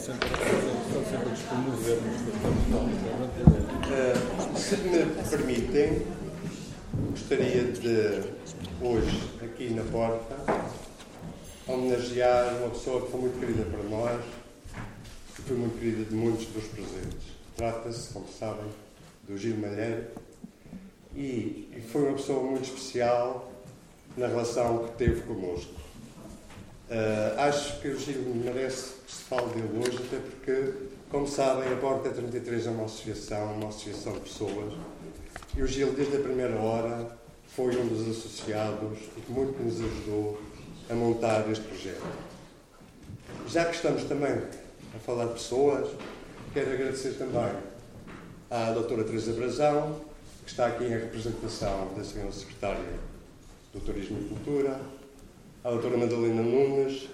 sempre, estão sempre a despromover-nos. Uh, se me permitem, gostaria de, hoje, aqui na porta, homenagear uma pessoa que foi muito querida para nós e foi muito querida de muitos dos presentes. Trata-se, como sabem, do Gil Malheiro e, e foi uma pessoa muito especial na relação que teve connosco. Uh, acho que o Gil merece que se fale dele hoje, até porque, como sabem, a Porta 33 é uma associação, uma associação de pessoas, e o Gil, desde a primeira hora, foi um dos associados e que muito nos ajudou a montar este projeto. Já que estamos também a falar de pessoas, quero agradecer também à doutora Teresa Brazão, que está aqui em representação da Senhora Secretária do Turismo e Cultura, à doutora Madalena Nunes,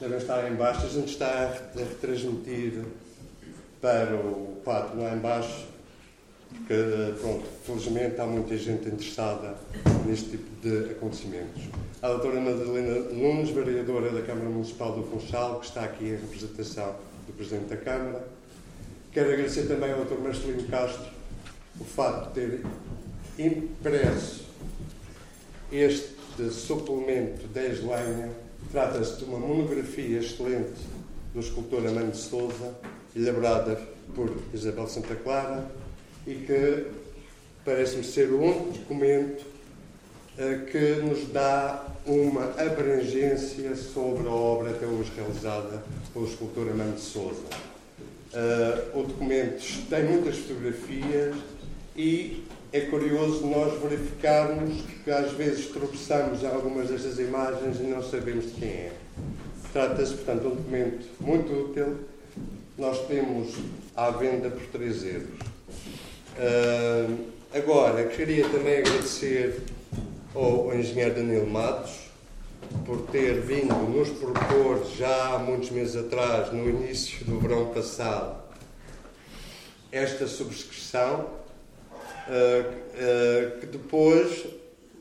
devem estar em baixo, a gente está a retransmitir para o quadro lá em baixo, porque, pronto, felizmente há muita gente interessada neste tipo de acontecimentos. A doutora Madalena Nunes, vereadora da Câmara Municipal do Funchal, que está aqui em representação do Presidente da Câmara. Quero agradecer também ao Dr. Marcelino Castro o facto de ter impresso este suplemento 10 lenha. Trata-se de uma monografia excelente do escultor Amando de Souza, elaborada por Isabel Santa Clara, e que parece-me ser o único documento uh, que nos dá uma abrangência sobre a obra até hoje realizada pelo escultor Amando de Souza. Uh, o documento tem muitas fotografias e é curioso nós verificarmos que às vezes tropeçamos em algumas destas imagens e não sabemos de quem é. Trata-se, portanto, de um documento muito útil. Nós temos à venda por 3 euros. Uh, agora, queria também agradecer ao, engenheiro Danilo Matos por ter vindo nos propor já há muitos meses atrás, no início do verão passado, esta subscrição, uh, uh, que depois,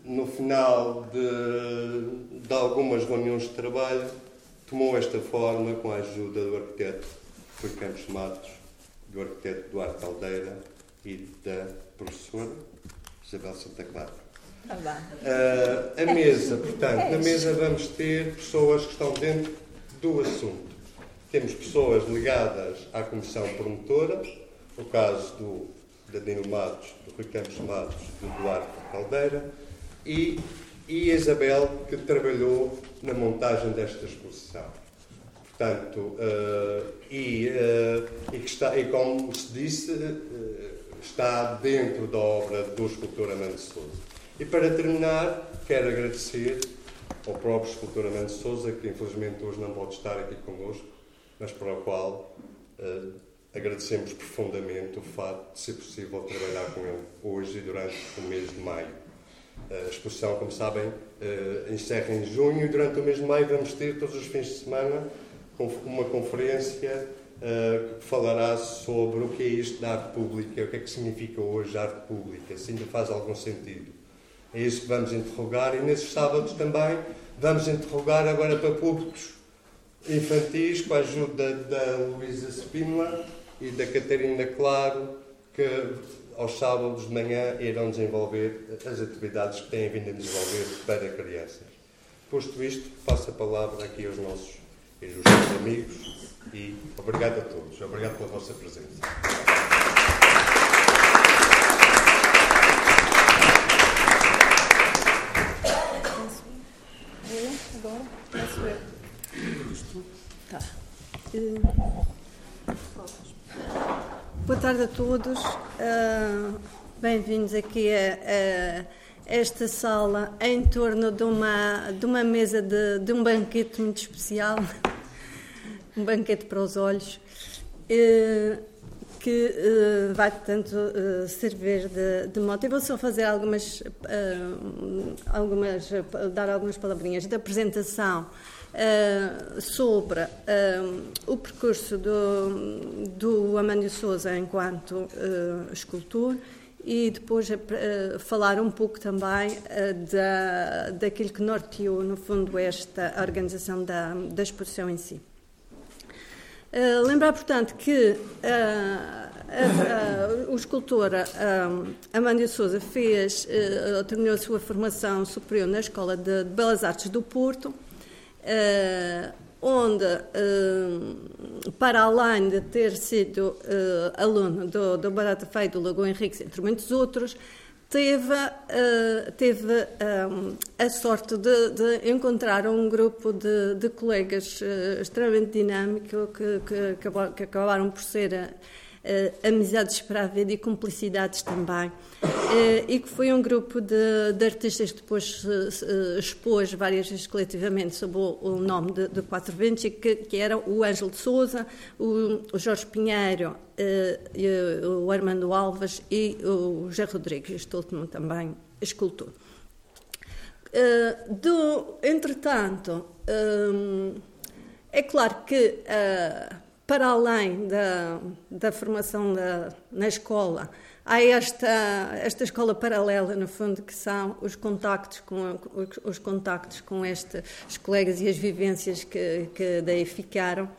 no final de, de algumas reuniões de trabalho, tomou esta forma com a ajuda do arquiteto Rui Campos Matos, do arquiteto Duarte Caldeira e da professora Isabel Santa Clara. Uh, a mesa, portanto, na mesa vamos ter pessoas que estão dentro do assunto. Temos pessoas ligadas à Comissão Promotora, o caso do Danilo Matos, do Rui Campos Matos, do Duarte Caldeira, e, e Isabel, que trabalhou na montagem desta exposição. Portanto, uh, e, uh, e, que está, e como se disse, está dentro da obra do escultor Amando Souza. E para terminar, quero agradecer ao próprio escultor Amando Souza, que infelizmente hoje não pode estar aqui connosco, mas para o qual uh, agradecemos profundamente o facto de ser possível trabalhar com ele hoje e durante o mês de maio. A exposição, como sabem, uh, encerra em junho e durante o mês de maio vamos ter todos os fins de semana uma conferência uh, que falará sobre o que é isto da arte pública, o que é que significa hoje a arte pública, se ainda faz algum sentido. É isso que vamos interrogar e nesses sábados também vamos interrogar agora para públicos infantis com a ajuda da Luísa Spínola e da Catarina Claro, que aos sábados de manhã irão desenvolver as atividades que têm vindo a desenvolver para crianças. Posto isto, passo a palavra aqui aos nossos ilustres amigos e obrigado a todos. Obrigado pela vossa presença. agora? Posso ver? Tá. Boa tarde a todos. Uh, Bem-vindos aqui a, a, esta sala em torno de uma, de uma mesa de, de um banquete muito especial um banquete para os olhos, eh, que eh, vai, portanto, eh, servir de, de mote. Eu vou só fazer algumas, algumas, dar algumas palavrinhas de apresentação sobre o percurso do, do Amândio Souza enquanto escultor e depois falar um pouco também da, daquilo que norteou, no fundo, esta organização da, da exposição em si. Uh, lembrar, portanto, que uh, o escultor um, Amândio Souza fez, uh, terminou a sua formação superior na Escola de, de Belas Artes do Porto, uh, onde, uh, para além de ter sido aluno do, do Barata Feio do Lagoa Henrique, entre muitos outros, teve, teve a sorte de, de, encontrar um grupo de, de colegas extremamente dinâmico que, que, que, acabaram por ser uh, amizades para a vida e cumplicidades também. Uh, e que foi um grupo de, de artistas que depois uh, expôs várias vezes coletivamente sob o, o nome de, de, Quatro Ventos, que, que era o Ângelo de Souza, o, o Jorge Pinheiro, o Armando Alves e o José Rodrigues, este último também escultor. do, entretanto, um, é claro que para além da, da formação da, na escola, há esta, esta escola paralela, no fundo, que são os contactos com, os contactos com estes colegas e as vivências que, que daí ficaram.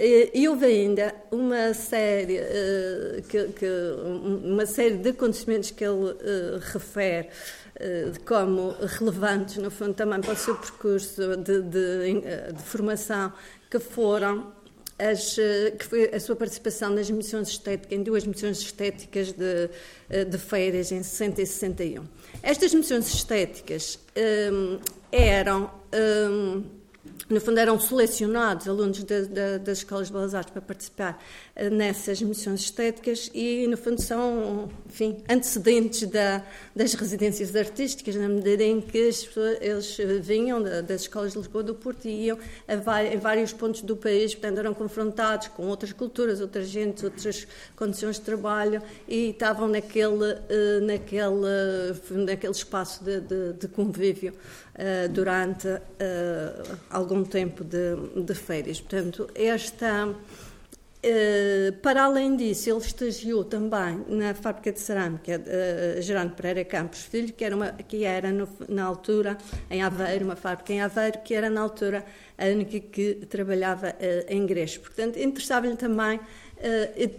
E houve ainda uma série, eh, que, que, uma série de acontecimentos que ele uh, refere uh, como relevantes, no fundo, também para o seu percurso de, de, de formação, que foram as, eh, que foi a sua participação nas missões estéticas, em duas missões estéticas de, eh, de feiras em 60 e 61. Estas missões estéticas um, eram um, no fundo, eram selecionados alunos de, de, das escolas de belas artes para participar uh, nessas missões estéticas e, no fundo, são, enfim, antecedentes da, das residências artísticas, na medida em que eles vinham das escolas de Lisboa do Porto e iam a, em vários pontos do país, portanto, eram confrontados com outras culturas, outras gentes, outras condições de trabalho e estavam naquele, uh, naquele, naquele espaço de, de, de convívio uh, durante algum algum tempo de, de férias. Portanto, esta. Uh, para além disso, ele estagiou também na fábrica de cerâmica uh, Gerando Pereira Campos Filho, que era, uma, que era no, na altura, em Aveiro, uma fábrica em Aveiro, que era na altura a única que trabalhava uh, em Greixo. Portanto, interessava-lhe também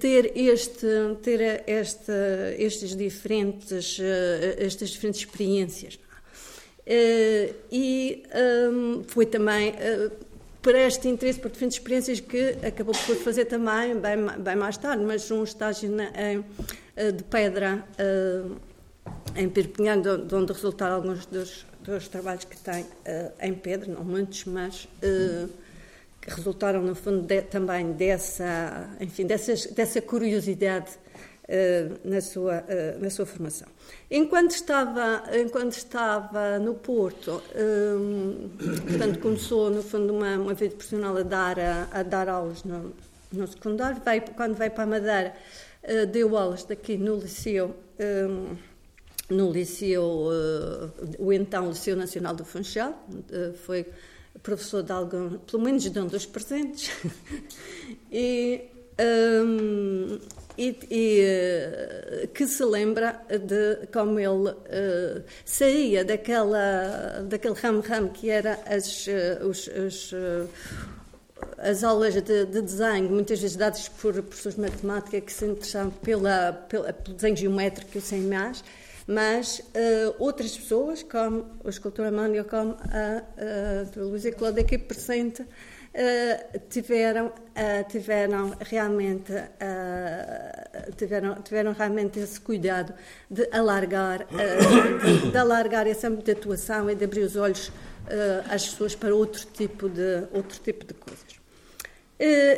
ter, este, ter este, estes diferentes, estas diferentes experiências. Uh, e um, foi também uh, por este interesse por diferentes experiências que acabou por fazer também, bem, bem mais tarde, mas um estágio na, em, uh, de pedra em Perpignan, de, de, onde resultaram alguns dos, dos trabalhos que tem em pedra, não muitos, mas que resultaram no fundo de, também dessa, enfim, dessas, dessa curiosidade eh, na, sua, eh, na sua formação. Enquanto estava, enquanto estava no Porto, eh, portanto, começou, no fundo, uma, uma vida profissional a dar, a, a dar aulas no, no secundário. Veio, quando veio para a Madeira, deu aulas daqui no Liceu. No Liceu, o então Liceu Nacional do Funchal, foi professor de algum, pelo menos de um dos presentes, e, um, e, e que se lembra de como ele uh, saía daquela, daquele ramo-ramo que era as, uh, os, os as aulas de, de, desenho, muitas vezes dadas por professores de matemática que se interessavam pela, pela, pelo desenho geométrico sem mais, mas uh, outras pessoas, como o escultor Amânio, como a, a, a Luísa Cláudia aqui presente, uh, tiveram, uh, tiveram, realmente, uh, tiveram, tiveram realmente esse cuidado de alargar, de, de, alargar esse âmbito de atuação e de abrir os olhos às pessoas para outro tipo de, outro tipo de coisas.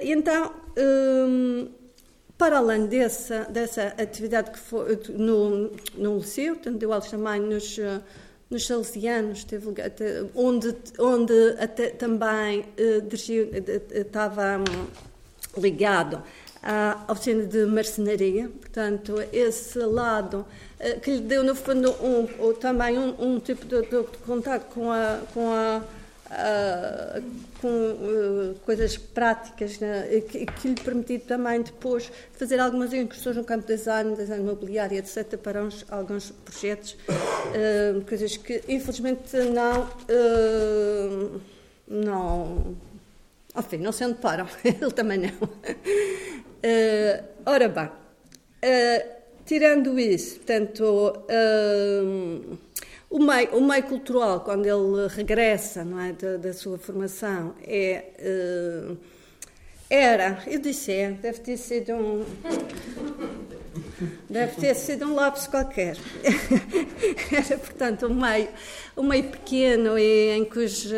então, um, para além dessa, dessa atividade que foi no, no Liceu, portanto, deu aulas também nos nos Salesianos, teve, onde, onde até também uh, estava um, ligado à oficina de marcenaria, portanto, esse lado que lhe deu, no fundo, um, também um, um tipo de, de, de contato com a, com a uh, com uh, coisas práticas né, que, que, lhe permitiu também depois fazer algumas incursões no campo de design, design imobiliário, etc., para uns, alguns projetos, uh, coisas que infelizmente não, não, Enfim, não sei onde param, ele também não. Ora bem, tirando isso, portanto, o, meio, o meio cultural, quando ele regressa não é, da, da sua formação, é, era, eu disse, é, deve ter sido um. Deve ter sido um lápis qualquer. Era, portanto, um meio, um meio pequeno e em cujo,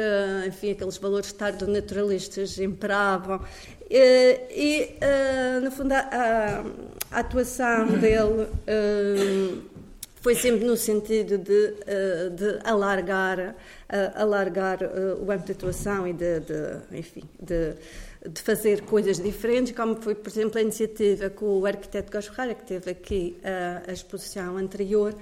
enfim, aqueles valores tardo-naturalistas imperavam. E, e uh, no fundo, a, a, atuação dele uh, foi sempre no sentido de, uh, de alargar, alargar o âmbito de atuação e de, de enfim, de de fazer coisas diferentes, como foi, por exemplo, a iniciativa com o arquiteto Góis Ferreira, que teve aqui a, a exposição anterior,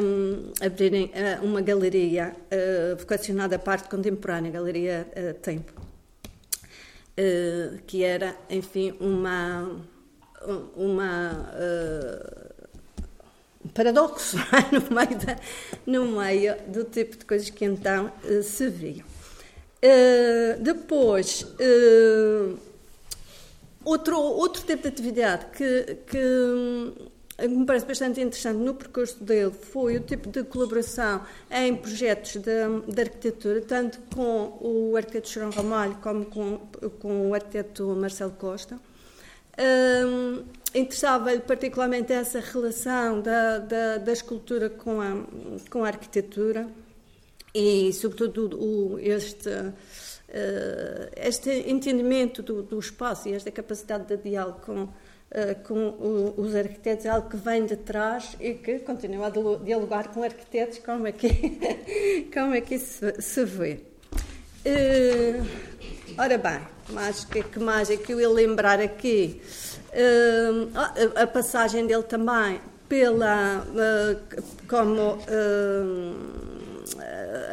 um, abrirem uh, uma galeria uh, vocacionada à parte contemporânea, a Galeria uh, Tempo, uh, que era, enfim, uma, uma um paradoxo no meio, da, no meio do tipo de coisas que então se viam. Uh, depois, uh, outro, outro tipo de atividade que, que, me parece bastante interessante no percurso dele foi o tipo de colaboração em projetos de, de arquitetura, tanto com o arquiteto João Ramalho como com, com o arquiteto Marcelo Costa. Uh, Interessava-lhe particularmente essa relação da, da, da escultura com a, com a arquitetura e, sobretudo, o, este, uh, este entendimento do, do, espaço e esta capacidade de diálogo com, uh, com os arquitetos é algo que vem de trás e que continua a dialogar com arquitetos, como é que, como é que isso se vê. Uh, ora bem, mas que, que mais é que eu ia lembrar aqui? A, a passagem dele também pela como eh,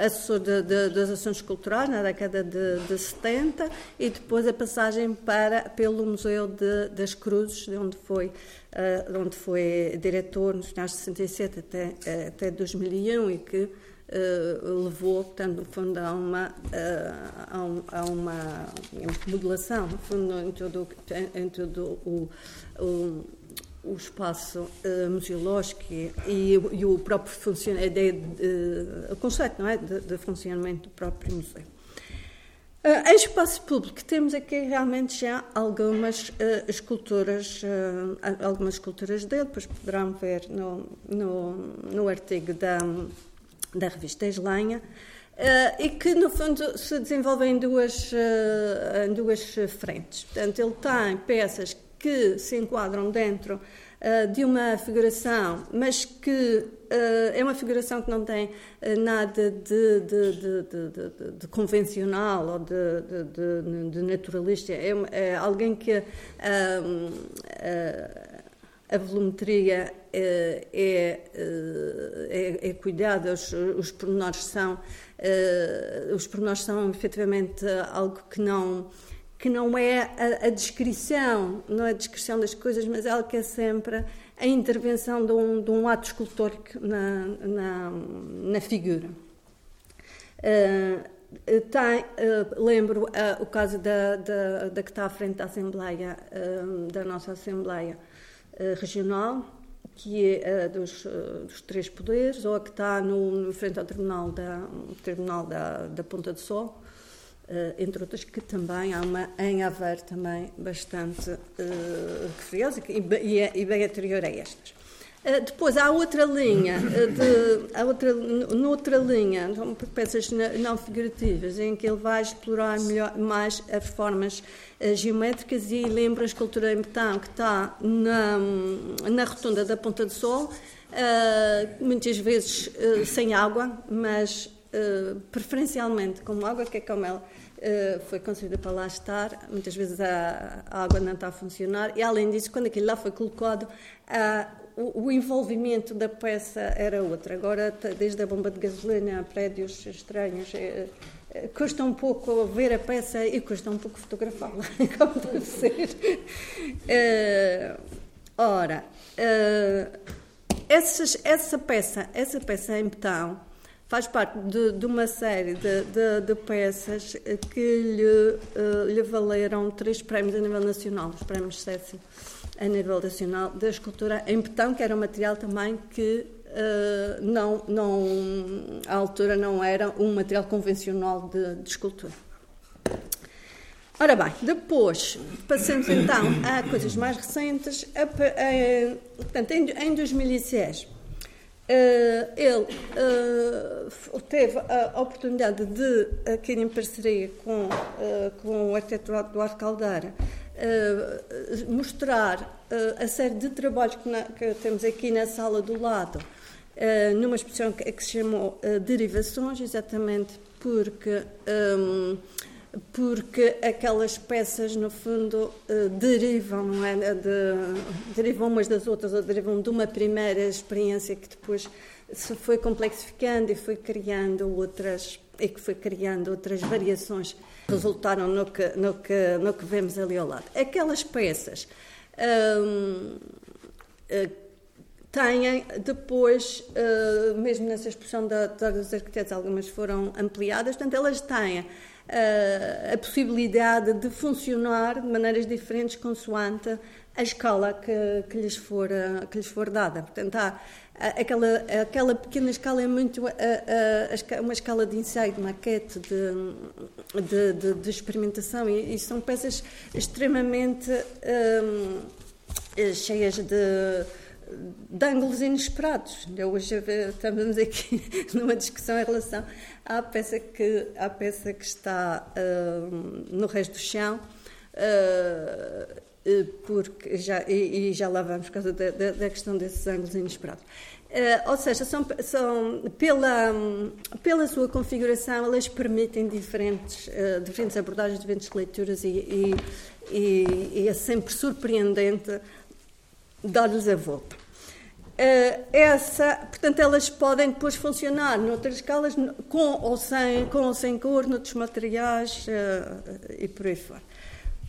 assessor de, de, das ações culturais na década de, de 70 e depois a passagem para, pelo Museu de, das Cruzes, de onde foi, uh, onde foi diretor nos finais de 67 até, até 2001 e que uh, levou, portanto, no fundo, a uma, um, a uma modulação, no fundo, em todo, em todo o, o o espaço uh, museológico e, e, o próprio funcionamento, o conceito não é? de, de funcionamento do próprio museu. Uh, em espaço público temos aqui realmente já algumas uh, esculturas, uh, algumas esculturas dele, depois poderão ver no, no, no artigo da, da revista Eslanha, e que no fundo se desenvolvem em duas, em duas frentes. Portanto, ele tem peças que se enquadram dentro uh, de uma figuração, mas que uh, é uma figuração que não tem uh, nada de, de, de, de, convencional ou de, naturalista. É, é, alguém que a volumetria é, é, é, é cuidada, os, os pormenores são, os pormenores são efetivamente algo que não que não é a, a, descrição, não é a descrição das coisas, mas ela que é sempre a intervenção de um, de um ato escultórico na, na, na figura. Tem, uh, lembro uh, o caso da, da, da, que está à frente da Assembleia, da nossa Assembleia Regional, que é dos, dos, três poderes, ou a que está no, frente ao Tribunal da, Tribunal da, da Ponta do Sol, Uh, entre outras que também há uma em Aveiro também bastante uh, curiosa e, e, é, e, bem anterior a estas. Uh, depois há outra linha, de, há outra, noutra linha, então, peças não figurativas, em que ele vai explorar melhor, mais as formas geométricas e lembra a escultura em betão que está na, na rotunda da Ponta do Sol, muitas vezes sem água, mas preferencialmente com água, que é como ela Uh, foi construída para lá estar, muitas vezes a, a, água não está a funcionar, e além disso, quando aquilo lá foi colocado, uh, o, envolvimento da peça era outro. Agora, desde a bomba de gasolina a prédios estranhos, uh, custa um pouco ver a peça e custa um pouco fotografá-la, como deve ser. ora, essas, essa peça, essa peça em betão, faz parte de, de uma série de, de, de, peças que lhe, lhe valeram três prémios a nível nacional, os prémios Cécio a nível nacional da escultura em betão, que era um material também que uh, não, não, à altura não era um material convencional de, de escultura. Ora bem, depois passamos então a coisas mais recentes. A, a, portanto, em, em 2010, uh, ele uh, teve a oportunidade de, aqui em parceria com, uh, com o arquiteto Eduardo Caldeira, mostrar a série de trabalhos que, na, que, temos aqui na sala do lado, numa exposição que, que se chamou Derivações, exatamente porque. Um, porque aquelas peças, no fundo, eh, derivam, é? De, derivam umas das outras, ou derivam de uma primeira experiência que depois se foi complexificando e foi criando outras, e que foi criando outras variações que resultaram no que, no que, no que vemos ali ao lado. Aquelas peças hum, eh, têm depois, uh, mesmo nessa exposição da, da, dos arquitetos, algumas foram ampliadas, portanto, elas têm a possibilidade de funcionar de maneiras diferentes consoante a escala que, que, lhes, for, que lhes for dada. Portanto, há, aquela, aquela pequena escala é muito a, a, a, uma escala de ensaio, de maquete, de, de, de, de experimentação, e, e, são peças extremamente hum, cheias de de ângulos inesperados. Hoje estamos aqui numa discussão em relação à peça que, à peça que está uh, no resto do chão, uh, porque já, e, e, já lá vamos por causa da, da, da questão desses ângulos inesperados. Uh, ou seja, são, são, pela, pela sua configuração, elas permitem diferentes, uh, diferentes abordagens, diferentes leituras e, e, e, e é sempre surpreendente dar-lhes a volta. Uh, essa, portanto, elas podem depois funcionar noutras escalas, com ou sem, com ou sem cor, noutros materiais e por aí fora.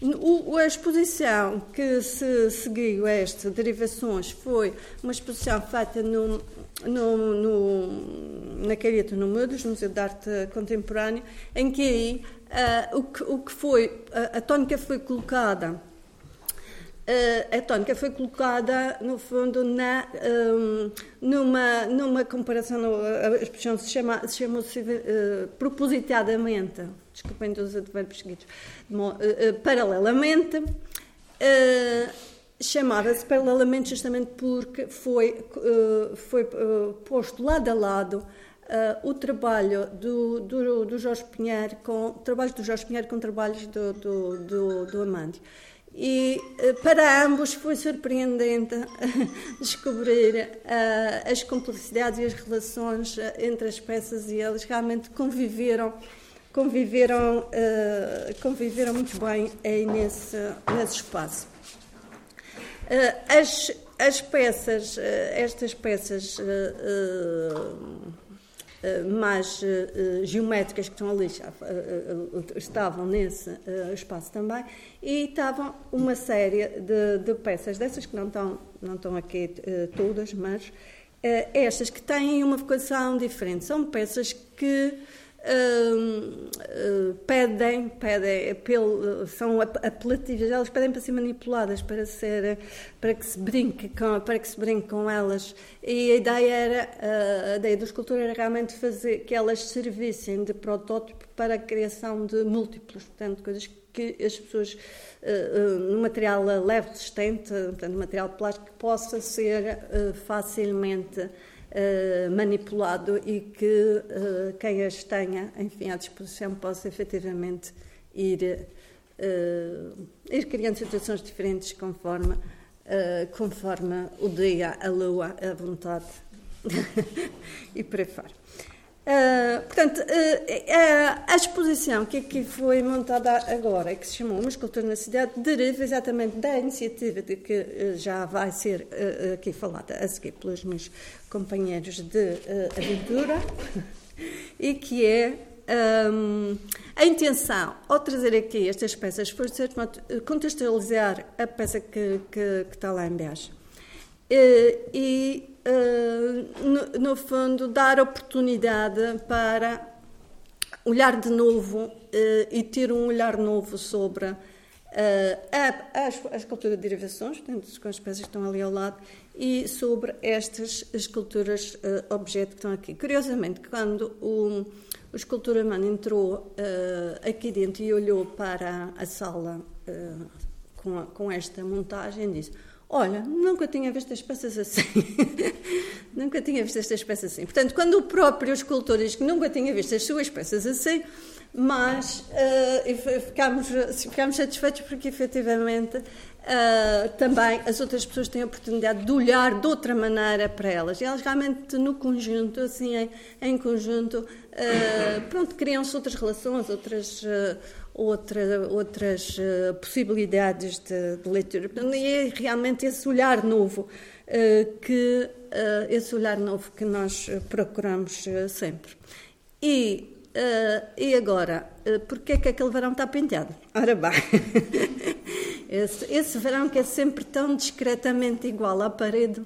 O, a exposição que se seguiu a estas derivações foi uma exposição feita no, no, no, na Careta, no MUDOS, Museu de Arte Contemporânea, em que aí uh, o, que, o que foi, a, a tónica foi colocada a tónica foi colocada, no fundo, na, um, numa, numa comparação, a expressão se, chama, se chamou-se uh, propositadamente, desculpem dos advérbios seguidos, uh, paralelamente, chamava-se paralelamente justamente porque foi, foi posto lado a lado Uh, o trabalho do, do, do Jorge Pinheiro com trabalhos do Jorge Pinheiro com trabalhos do, do, do, do Amândio. E eh, para ambos foi surpreendente descobrir uh, as complexidades e as relações eh, entre as peças e eles realmente conviveram conviveram uh, conviveram muito bem aí nesse nesse espaço. Uh, as as peças estas peças mais uh, geométricas que estão ali estavam nesse espaço também e estavam uma série de, de, peças dessas que não estão não estão aqui todas mas estas que têm uma vocação diferente. São peças que uh, pedem, pedem pelo, são apelativas, elas pedem para ser manipuladas, para, ser, para, que se brinque com, para que se brinque com elas. E a ideia, era, uh, a ideia do escultor era realmente fazer que elas servissem de protótipo para a criação de múltiplos, portanto, coisas que as pessoas, uh, no material leve, resistente, portanto, material plástico, possa ser facilmente uh, manipulado e que uh, quem as tenha, enfim, à disposição possa efetivamente ir, uh, ir criando situações diferentes conforme, conforme o dia, a lua, a vontade e por aí fora. Uh, portanto, uh, uh, a exposição que aqui foi montada agora, que se chamou Uma Escultura na Cidade, deriva exatamente da iniciativa de que já vai ser aqui falada a seguir pelos meus companheiros de aventura, e que é um, a intenção, ao trazer aqui estas peças, foi contextualizar a peça que, que, que está lá em Beja. E no, no fundo, dar oportunidade para olhar de novo e ter um olhar novo sobre as, as culturas de derivações, portanto, com as peças que estão ali ao lado, e sobre estas esculturas uh, objeto que estão aqui. Curiosamente, quando o, o esculturamano entrou uh, aqui dentro e olhou para a, sala uh, com, a, com esta montagem, disse: Olha, nunca tinha visto as peças assim. nunca tinha visto estas peças assim. Portanto, quando o próprio escultor diz que nunca tinha visto as suas peças assim, mas uh, ficámos, ficámos satisfeitos porque efetivamente uh, também as outras pessoas têm a oportunidade de olhar de outra maneira para elas. E elas realmente no conjunto, assim, em, em conjunto, uh, pronto, criam-se outras relações, outras, outra, outras possibilidades de, de, leitura. E é realmente esse olhar novo que esse olhar novo que nós procuramos sempre. E e agora, uh, porquê é que aquele verão está penteado? Ora bem, esse, esse verão que é sempre tão discretamente igual à parede,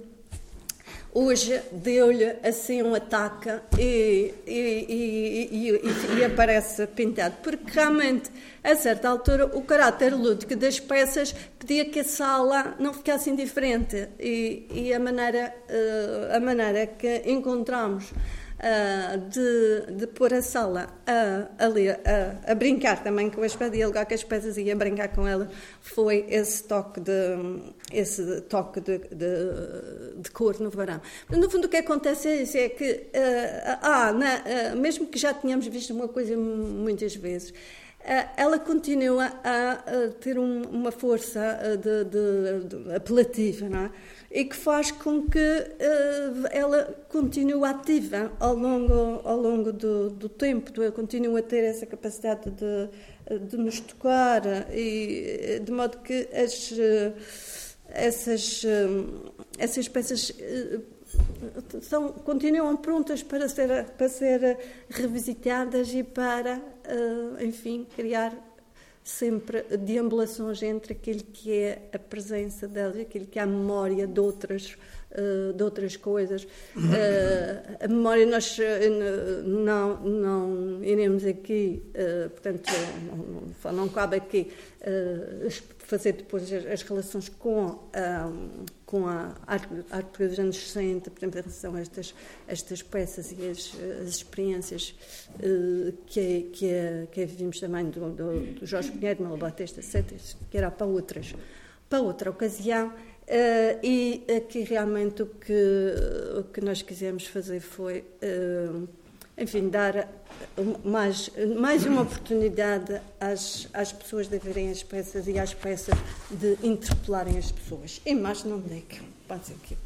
hoje deu-lhe assim um ataque e, e, e, e, aparece pintado. Porque realmente, a certa altura, o caráter lúdico das peças pedia que a sala não ficasse indiferente e, a, maneira, uh, a maneira que encontramos uh, de, de pôr a sala a, ali, a, a, brincar também com as pedras, dialogar com as pedras e a brincar com ela, foi esse toque de, esse toque de, de, de cor no verão. No fundo, o que acontece é, isso, é que, uh, ah, na, uh, mesmo que já tínhamos visto uma coisa muitas vezes, ela continua a, ter um, uma força de, de, de apelativa, não é? E que faz com que uh, ela continue ativa ao longo, ao longo do, do tempo, continua a ter essa capacidade de, de nos tocar, e, de modo que as, eh, essas, eh, essas peças são, continuam prontas para ser, para ser revisitadas e para, enfim, criar sempre deambulações entre aquilo que é a presença delas, aquilo que é a memória de outras, uh, de outras coisas. Uh, a memória nós uh, não, não iremos aqui, portanto, não, não, cabe aqui fazer depois as, relações com, com a arte, dos anos 60, por exemplo, em relação a estas, estas peças e as, as experiências uh, que, é, que, é, que é vivimos também do, do, do Jorge Pinheiro, Manuel Batista, etc., que era para outras, para outra ocasião. Uh, e aqui realmente o que, o que nós quisemos fazer foi, uh, enfim, dar mais, mais uma oportunidade às, às pessoas de verem as peças e às peças de interpelarem as pessoas. E mais não digo. Passe aqui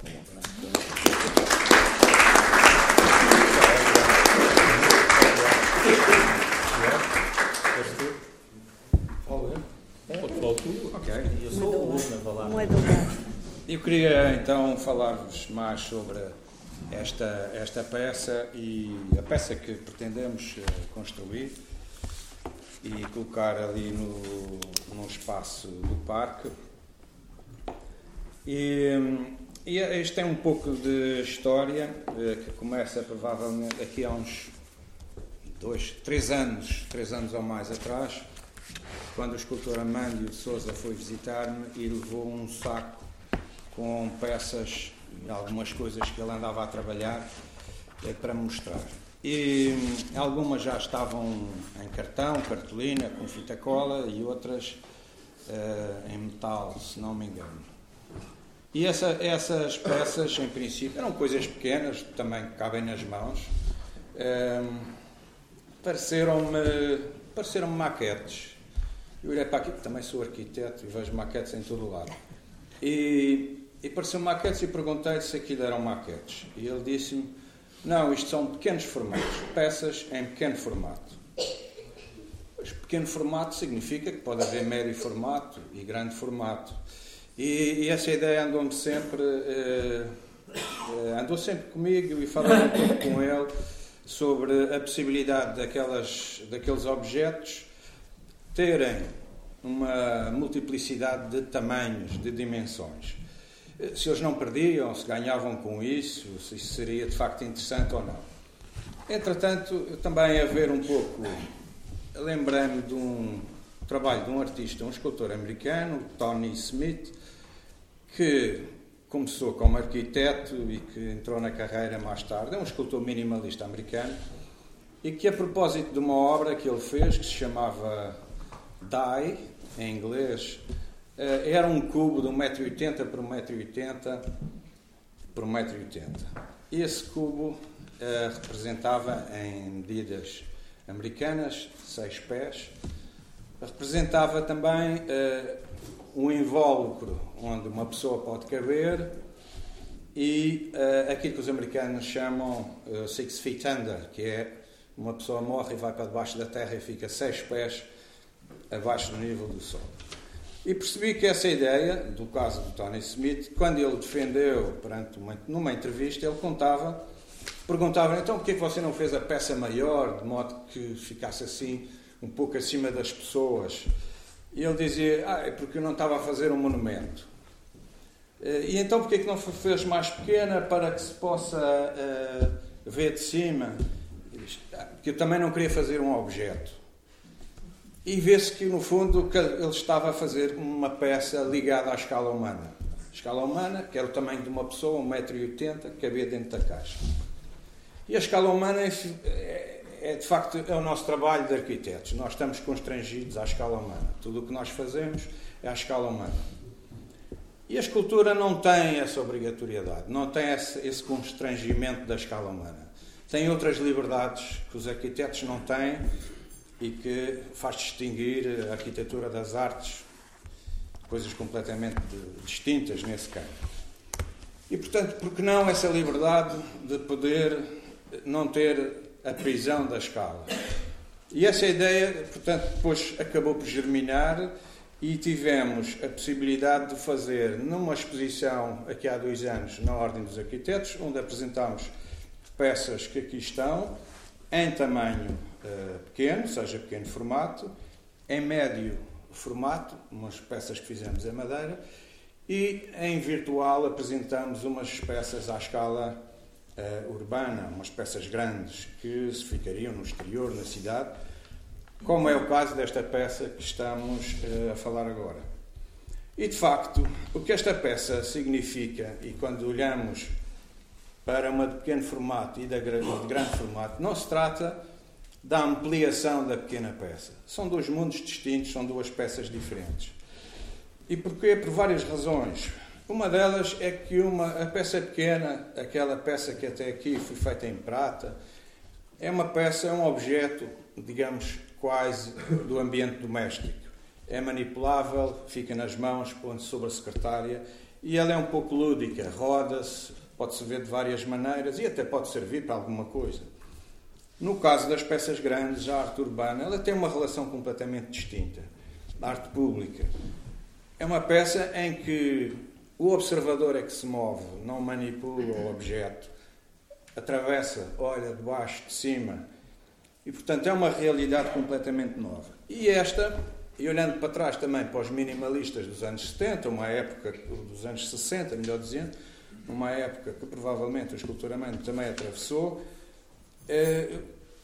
Ok, eu sou o Luna Eu queria então falar-vos mais sobre esta, esta peça e a peça que pretendemos eh, construir e colocar ali no, no espaço do parque. E, e este tem um pouco de história eh, que começa provavelmente aqui há uns dois, três anos, três anos ou mais atrás, quando o escultor Amândio de Souza foi visitar-me e levou um saco com peças algumas coisas que ele andava a trabalhar é, para mostrar. E hum, algumas já estavam em cartão, cartolina, com fita cola e outras uh, em metal, se não me engano. E essa, essas peças, em princípio, eram coisas pequenas, também que cabem nas mãos. Uh, pareceram-me pareceram maquetes. Eu olhei para aqui, também sou arquiteto e vejo maquetes em todo o lado. E e pareceu maquetes e perguntei se aquilo eram maquetes. E ele disse-me: Não, isto são pequenos formatos, peças em pequeno formato. Mas pequeno formato significa que pode haver médio formato e grande formato. E, e essa ideia andou-me sempre, eh, eh, andou sempre comigo e falei um pouco com ele sobre a possibilidade daquelas, daqueles objetos terem uma multiplicidade de tamanhos, de dimensões. Se eles não perdiam, se ganhavam com isso, se isso seria de facto interessante ou não. Entretanto, também a ver um pouco, lembrei-me de um trabalho de um artista, um escultor americano, Tony Smith, que começou como arquiteto e que entrou na carreira mais tarde. É um escultor minimalista americano e que, a propósito de uma obra que ele fez, que se chamava Die, em inglês, era um cubo de 1,80m por 1,80m por 1,80m. E esse cubo uh, representava, em medidas americanas, 6 pés, representava também uh, um invólucro onde uma pessoa pode caber e uh, aquilo que os americanos chamam uh, six feet under, que é uma pessoa morre e vai para debaixo da terra e fica seis pés abaixo do nível do sol. E percebi que essa ideia, do caso do Tony Smith, quando ele defendeu perante uma, numa entrevista, ele contava, perguntava então porquê que você não fez a peça maior, de modo que ficasse assim, um pouco acima das pessoas. E ele dizia, ah, é porque eu não estava a fazer um monumento. Eh, e então porquê que não fez mais pequena para que se possa uh, ver de cima? Ah, porque eu também não queria fazer um objeto. E vê-se que, no fundo, ele estava a fazer uma peça ligada à escala humana. A escala humana, que era o tamanho de uma pessoa, 1,80m, que cabia dentro da caixa. E a escala humana é, é, de facto, é o nosso trabalho de arquitetos. Nós estamos constrangidos à escala humana. Tudo o que nós fazemos é à escala humana. E a escultura não tem essa obrigatoriedade, não tem esse, esse constrangimento da escala humana. Tem outras liberdades que os arquitetos não têm e que faz distinguir a arquitetura das artes, coisas completamente distintas nesse campo. E, portanto, por que não essa liberdade de poder não ter a prisão da escala? E essa ideia, portanto, depois acabou por germinar e tivemos a possibilidade de fazer numa exposição aqui há dois anos na Ordem dos Arquitetos, onde apresentámos peças que aqui estão, em tamanho uh, pequeno, seja pequeno formato, em médio formato, umas peças que fizemos em madeira, e em virtual apresentamos umas peças à escala uh, urbana, umas peças grandes que se ficariam no exterior, na cidade, como é o caso desta peça que estamos uh, a falar agora. E de facto, o que esta peça significa, e quando olhamos para uma de pequeno formato e de grande formato, não se trata da ampliação da pequena peça. São dois mundos distintos, são duas peças diferentes. E porquê? Por várias razões. Uma delas é que uma, a peça pequena, aquela peça que até aqui foi feita em prata, é uma peça, é um objeto, digamos, quase do ambiente doméstico. É manipulável, fica nas mãos, põe-se sobre a secretária e ela é um pouco lúdica, roda-se, pode-se ver de várias maneiras e até pode servir para alguma coisa. No caso das peças grandes, a arte urbana, ela tem uma relação completamente distinta. A arte pública é uma peça em que o observador é que se move, não manipula o objeto, atravessa, olha de baixo, de cima. E, portanto, é uma realidade completamente nova. E esta, e olhando para trás também para os minimalistas dos anos 70, uma época dos anos 60, melhor dizendo, numa época que provavelmente o esculturamento também atravessou,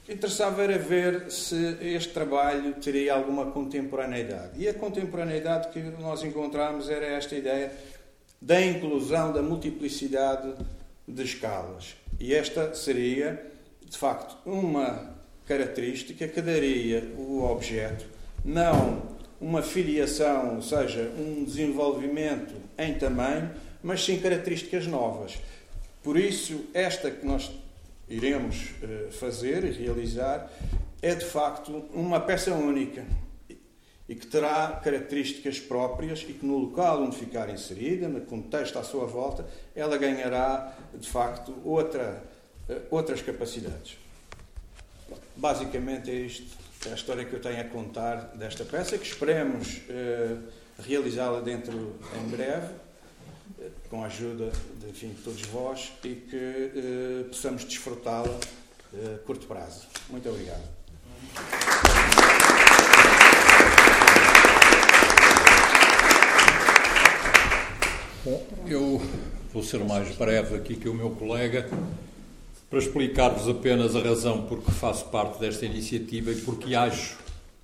interessava era ver se este trabalho teria alguma contemporaneidade. E a contemporaneidade que nós encontramos era esta ideia da inclusão da multiplicidade de escalas. E esta seria, de facto, uma característica que daria o objeto não uma filiação, ou seja, um desenvolvimento em tamanho, mas sim características novas. Por isso, esta que nós iremos eh, fazer e realizar é de facto uma peça única e que terá características próprias e que no local onde ficar inserida, no contexto à sua volta, ela ganhará de facto outra, eh, outras capacidades. Basicamente é isto, é a história que eu tenho a contar desta peça, que esperemos eh, realizá-la dentro em breve com a ajuda de, enfim, de todos vós e que eh, possamos desfrutá-la a curto prazo. Muito obrigado. Bom, Eu vou ser mais breve aqui que o meu colega para explicar-vos apenas a razão por que faço parte desta iniciativa e porque acho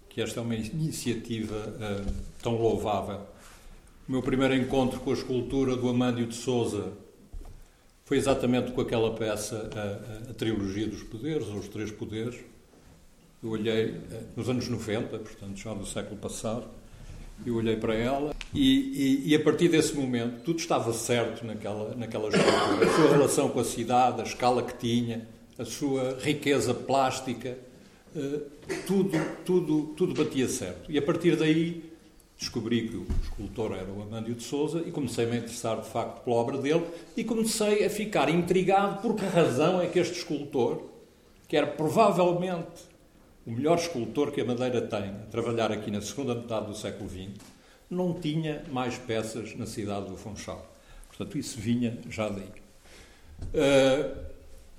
que esta é uma iniciativa uh, tão louvável. O meu primeiro encontro com a escultura do Amândio de Souza foi exatamente com aquela peça, a, a, a Trilogia dos Poderes, ou Os Três Poderes. Eu olhei uh, nos anos 90, portanto já do século passado, eu olhei para ela e, e, e, a partir desse momento tudo estava certo naquela, naquela escultura. A sua relação com a cidade, a escala que tinha, a sua riqueza plástica, uh, tudo, tudo, tudo batia certo. E a partir daí descobri que o escultor era o Amândio de Souza e comecei -me a interessar de facto pela obra dele e comecei a ficar intrigado por que razão é que este escultor, que era provavelmente o melhor escultor que a Madeira tem a trabalhar aqui na segunda metade do século XX, não tinha mais peças na cidade do Funchal. Portanto, isso vinha já daí. Uh,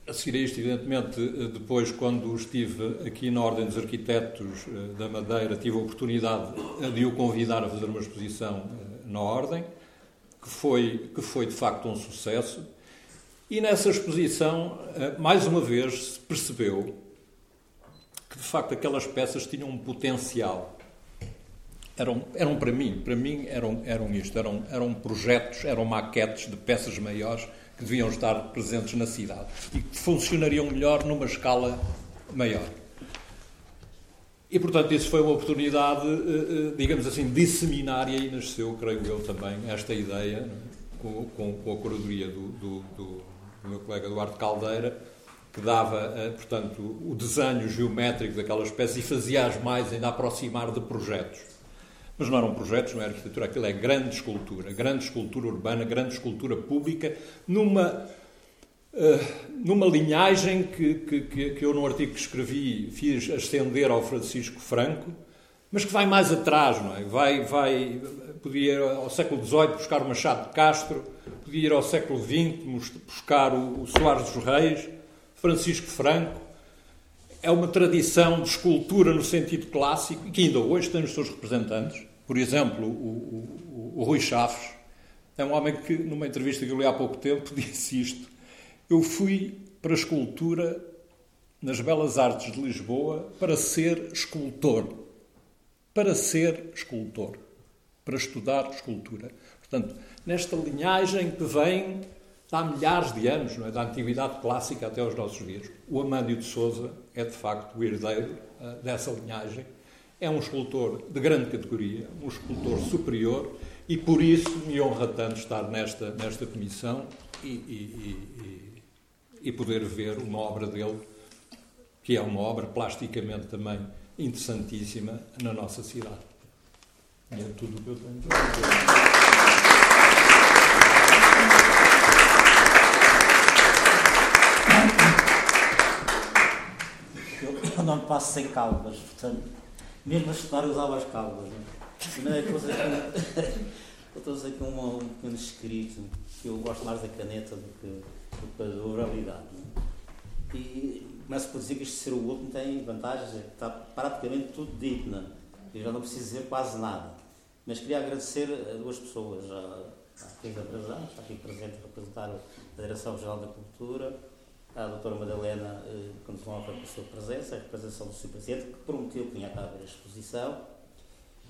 a seguir a isto, evidentemente, depois, quando estive aqui na Ordem dos Arquitetos uh, da Madeira, tive a oportunidade de o convidar a fazer uma exposição uh, na Ordem, que foi, que foi de facto um sucesso. E nessa exposição, mais uma vez, se percebeu que de facto aquelas peças tinham um potencial. Eram, eram para mim, para mim eram, eram isto, eram, eram projetos, eram maquetes de peças maiores que deviam estar presentes na cidade e que funcionariam melhor numa escala maior. E, portanto, isso foi uma oportunidade, eh, eh, digamos assim, disseminária e nasceu, creio eu, também esta ideia, é? com, a curadoria do, do, do, do meu colega Eduardo Caldeira, que dava, eh, portanto, o desenho geométrico daquela espécie e fazia-as mais ainda aproximar de projetos. Mas não eram projetos, não é arquitetura, aquilo é grande escultura, grande escultura urbana, grande escultura pública, numa, uh, numa linhagem que, que, que eu, no artigo que escrevi, fiz ascender ao Francisco Franco, mas que vai mais atrás, não é? Vai, vai, podia ir ao século XVIII buscar o Machado de Castro, podia ir ao século XX buscar o, o Soares dos Reis, Francisco Franco, é uma tradição de escultura no sentido clássico que ainda hoje tem os seus representantes. Por exemplo, o, o, o Rui Chaves é um homem que, numa entrevista que eu li há pouco tempo, disse isto. Eu fui para a escultura nas Belas Artes de Lisboa para ser escultor. Para ser escultor. Para estudar escultura. Portanto, nesta linhagem que vem há milhares de anos, não é? da antiguidade clássica até aos nossos dias. O Amândio de Souza é, de facto, o herdeiro uh, dessa linhagem. É um escultor de grande categoria, um escultor superior, e por isso me honra tanto estar nesta, nesta comissão e, e, e, e poder ver uma obra dele, que é uma obra plasticamente também interessantíssima na nossa cidade. E é tudo o que eu tenho para dizer. eu não passo sem calvas, portanto, mesmo a estudar usava as calvas. Não é? Trouxe aqui, eu aqui um, um pequeno escrito que eu gosto mais da caneta do que, do que da oralidade. É? E começo por dizer que este ser o último tem vantagens, é está praticamente tudo dito, não? eu já não preciso dizer quase nada. Mas queria agradecer a duas pessoas, a, a Rita Brazão, está aqui presente a representar a Direção-Geral da Cultura, à doutora Madalena eh, continuava com a sua presença, a representação do Sr. Presidente, que prometeu que vinha a haver a exposição.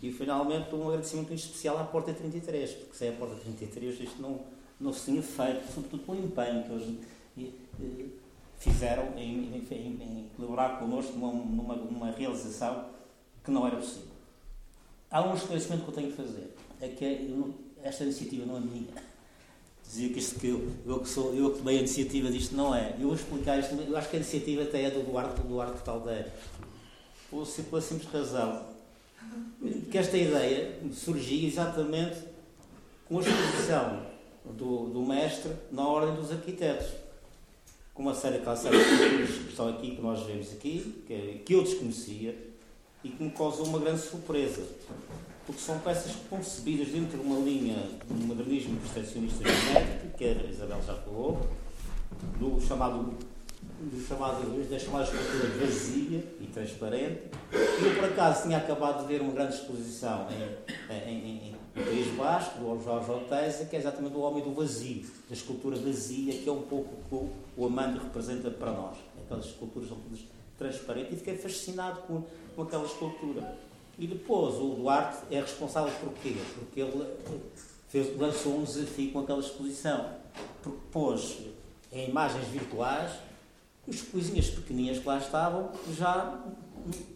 E finalmente um agradecimento especial à Porta 33, porque sem a Porta 33 isto não, não se tinha feito, sobretudo pelo empenho que eles eh, fizeram em, em, colaborar connosco numa, numa, realização que não era possível. Há um esclarecimento que eu tenho que fazer, é que esta iniciativa não é minha dizia que isto que eu, eu que sou, eu que tomei a iniciativa disto não é. Eu vou explicar isto, eu acho que a iniciativa até é do Duarte, do Duarte Caldeira. Pela simples razão que esta ideia surgia exatamente com a exposição do, do mestre na Ordem dos Arquitetos. Com uma série, série de culturas que estão aqui, que nós vemos aqui, que, que eu desconhecia e que me causou uma grande surpresa porque são peças concebidas dentro de uma linha do modernismo perfeccionista geométrico, que a Isabel já falou, do chamado do chamado, da chamada escultura vazia e transparente. E eu, por acaso, tinha acabado de ver uma grande exposição em, em, em, em País Basco, do Jorge Oteiza, que é exatamente o homem do vazio, da escultura vazia, que é um pouco o que o Amando representa para nós. Aquelas esculturas são todas transparentes e fiquei fascinado com, com aquela escultura. E depois o Duarte é responsável por quê? Porque ele fez, lançou um desafio com aquela exposição. Porque pôs em imagens virtuais as coisinhas pequeninas que lá estavam, já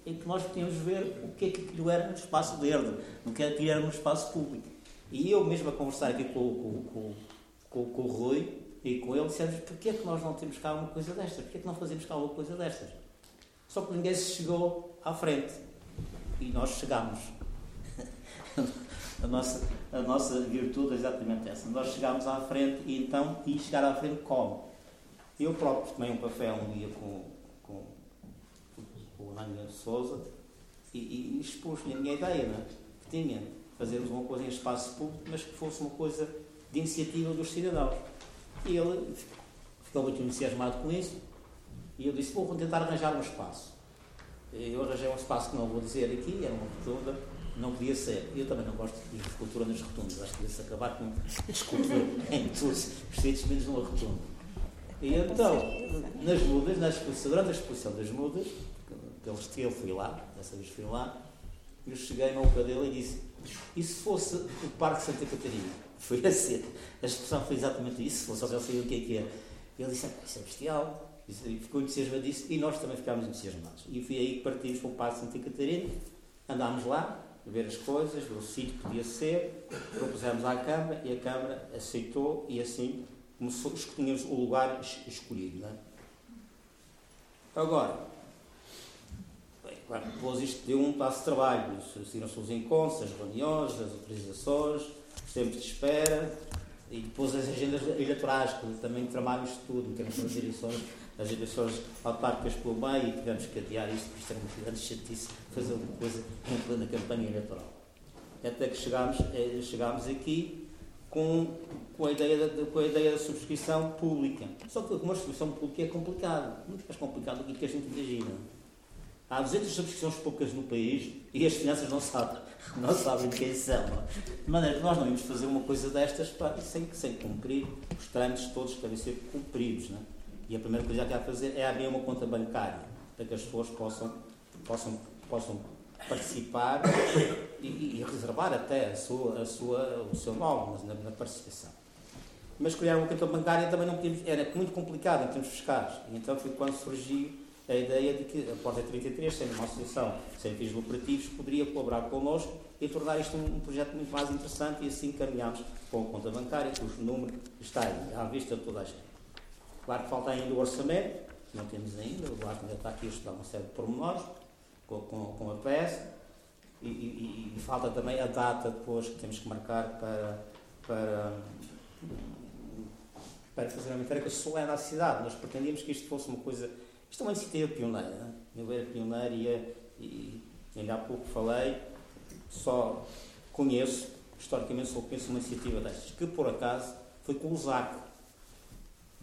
em que nós podíamos ver o que é que aquilo era no espaço verde, o que é que era no espaço público. E eu mesmo a conversar aqui com, com, com, com o Rui e com ele, dissemos, porquê é que nós não temos cá uma coisa destas? Porquê é que não fazemos cá uma coisa destas? Só que ninguém se chegou à frente. E nós chegámos. a, nossa, a nossa virtude é exatamente essa. Nós chegámos à frente e então, e chegar à frente como? Eu próprio tomei um café um dia com, com, com o Rânio Souza e, e expus-lhe a minha ideia, não é? que tinha fazermos uma coisa em espaço público, mas que fosse uma coisa de iniciativa dos cidadãos. E ele ficou muito entusiasmado com isso e eu disse, vou tentar arranjar um espaço. Eu arranjei um espaço que não vou dizer aqui, era uma rotunda, não podia ser. Eu também não gosto de escultura nas rotundas, acho que devia-se acabar com escultura em todos os sítios, menos numa rotunda. E então, nas mudas, na exposição, durante a exposição das mudas, que eu fui lá, dessa vez fui lá, eu cheguei ao pé dele e disse: e se fosse o Parque Santa Catarina? Foi assim, a expressão foi exatamente isso, se fosse, eu o que é que é. Ele disse: isso é bestial, ficou entusiasmadíssimo e nós também ficámos entusiasmados. E foi aí que partimos para o Parque Santa Catarina, andámos lá, ver as coisas, ver o sítio que podia ser, propusemos à Câmara e a Câmara aceitou e assim se tínhamos o lugar escolhido. É? Agora, bem, claro, depois isto deu um passo de trabalho, seguiram-se os encontros, as reuniões, as autorizações, os tempos de espera, e depois as agendas eleitorais, que também tramámos tudo, em termos de eleições, as eleições autárquicas pelo meio, e tivemos que adiar isto, porque isto era uma grande chatice, fazer uma coisa em plena campanha eleitoral. Até que chegámos, eh, chegámos aqui com, com, a ideia da, com a ideia da subscrição pública. Só que uma subscrição pública é complicado, muito mais complicado do que a gente imagina. Há 200 subscrições públicas no país e as finanças não sabem, não sabem quem são. De maneira que nós não íamos fazer uma coisa destas para, sem, sem cumprir os trâmites todos que devem ser cumpridos. Não é? E a primeira coisa que há a fazer é abrir uma conta bancária para que as pessoas possam, possam, possam participar e, e, reservar até a sua, a sua, o seu nome na, na participação. Mas criar uma conta bancária também não podíamos, era muito complicado em termos fiscais. Então foi quando surgiu a ideia de que a Porta 33, sendo uma associação sem fins lucrativos, poderia colaborar connosco e tornar isto um, um projeto muito mais interessante e assim caminhámos com a conta bancária, cujo número está aí, à vista de toda a gente. Claro que falta ainda o orçamento, que não temos ainda, o Duarte ainda está aqui a estudar uma série de pormenores, com, com, com a peça e, e, e, falta também a data depois que temos que marcar para, para, para fazer uma entrega solene à cidade. Nós pretendíamos que isto fosse uma coisa. Isto é uma iniciativa pioneira, não é? meu ver, pioneira e, e ainda há pouco falei, só conheço, historicamente só conheço uma iniciativa destas, que por acaso foi com o ZAC.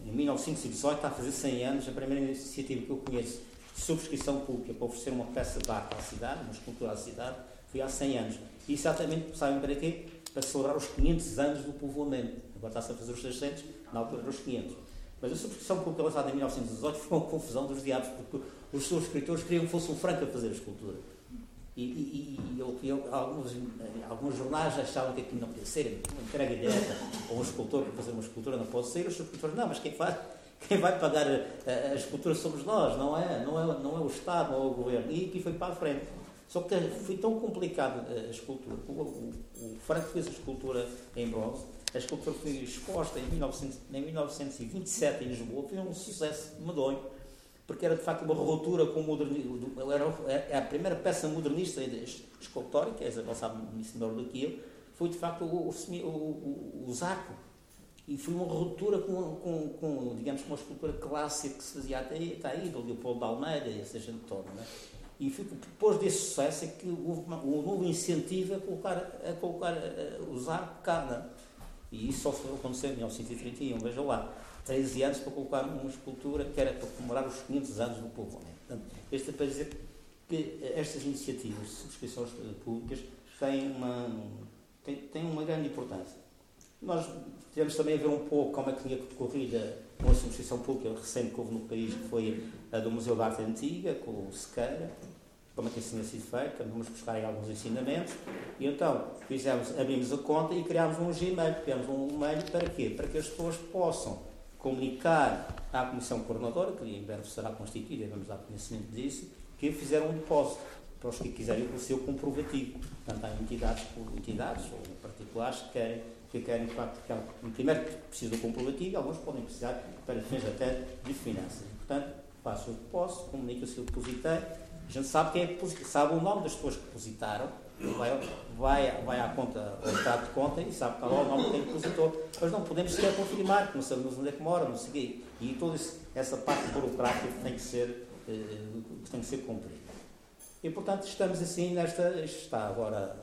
Em 1918, está a fazer 100 anos, a primeira iniciativa que eu conheço subscrição pública para oferecer uma peça de arte à cidade, uma escultura à cidade, foi há 100 anos. E exatamente, sabem para quê? Para celebrar os 500 anos do povoamento. Agora está-se a fazer os 600, na altura eram os 500. Mas a subscrição pública lançada em 1918 foi uma confusão dos diabos, porque os seus escritores queriam que fosse um Franco a fazer a escultura. E, e, e eu, eu, alguns, alguns jornais achavam que aquilo não podia ser, uma entrega direta a um escultor para fazer uma escultura não pode ser, os escultores, não, mas quem faz quem vai pagar a, a escultura somos nós, não é, não, é, não é o Estado, não é o Governo. E aqui foi para a frente. Só que foi tão complicado a escultura. O, o, o Franco fez a escultura em bronze, a escultura foi exposta em, 1900, em 1927 em Lisboa, foi um sucesso medonho, porque era de facto uma ruptura com o modernismo. Era, era a primeira peça modernista escultórica, a Isabel sabe isso melhor do que eu, foi de facto o, o, o, o Zaco e foi uma ruptura com, com, com, digamos, com uma escultura clássica que se fazia até aí, do Leopoldo de Almeida e essa gente toda. Né? E foi, depois desse sucesso é que houve um novo incentivo a colocar, a colocar a usar cá. Né? E isso só foi acontecer em 1931, veja lá. 13 anos para colocar uma escultura que era para comemorar os 500 anos do povo. Portanto, este é para dizer que estas iniciativas de subscrições públicas têm uma, têm, têm uma grande importância. Nós tivemos também a ver um pouco como é que tinha decorrido uma subscrição pública recente que houve no país, que foi a do Museu da Arte Antiga, com o Sequeira, como é que isso tinha sido feito, vamos buscar aí alguns ensinamentos, e então fizemos, abrimos a conta e criámos um Gmail, criámos um e-mail para quê? Para que as pessoas possam comunicar à Comissão Coordenadora, que em breve será constituída, vamos dar conhecimento disso, que fizeram um depósito para os que quiserem o seu comprovativo. Portanto, há entidades, entidades ou particulares que querem, que querem que, primeiro precisam do comprovativo, alguns podem precisar para fins até de finanças. Portanto, faço o depósito, comunico-se o depositei, a gente sabe quem é sabe o nome das pessoas que depositaram, vai, vai, vai à conta, ao estado de conta e sabe qual é o nome de quem depositou. Mas não podemos sequer confirmar, que não sabemos onde é que mora, não sei. E toda essa parte burocrática tem que ser, eh, tem que ser cumprida. E, portanto, estamos assim nesta. Está agora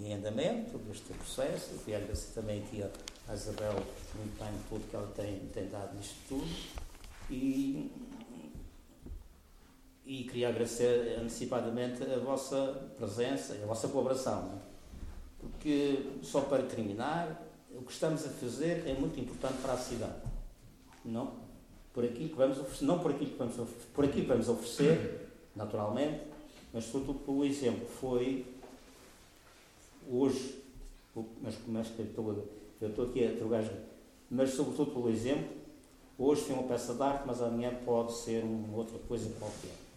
em andamento este processo. Eu queria agradecer também aqui a Isabel muito bem tudo que ela tem, tem dado nisto tudo. E, e queria agradecer antecipadamente a vossa presença e a vossa colaboração. É? Porque, só para terminar, o que estamos a fazer é muito importante para a cidade. Não por aquilo que vamos oferecer, não por aquilo que vamos, por aquilo que vamos oferecer, naturalmente, mas sobretudo pelo exemplo. Foi hoje, mas, eu, estou, eu estou aqui a trocar, mas sobretudo pelo exemplo, hoje foi uma peça de arte, mas amanhã pode ser uma outra coisa qualquer.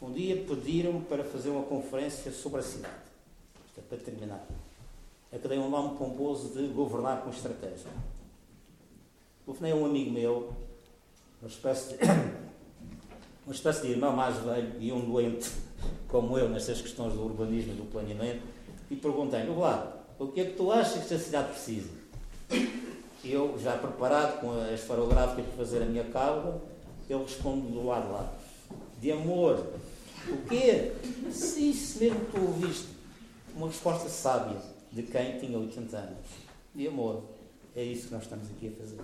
Um dia pediram-me para fazer uma conferência sobre a cidade. Isto é para terminar. É que dei um nome pomposo de governar com estratégia. Telefonei a um amigo meu, uma espécie de, uma espécie de irmão mais velho e um doente como eu nestas questões do urbanismo e do planeamento, e perguntei-lhe, o que é que tu achas que esta cidade precisa? Eu, já preparado com a esferográfica para fazer a minha cauda, ele responde do lado lá, de amor. O quê? Se isso mesmo tu ouviste, uma resposta sábia de quem tinha 80 anos. E amor, é isso que nós estamos aqui a fazer.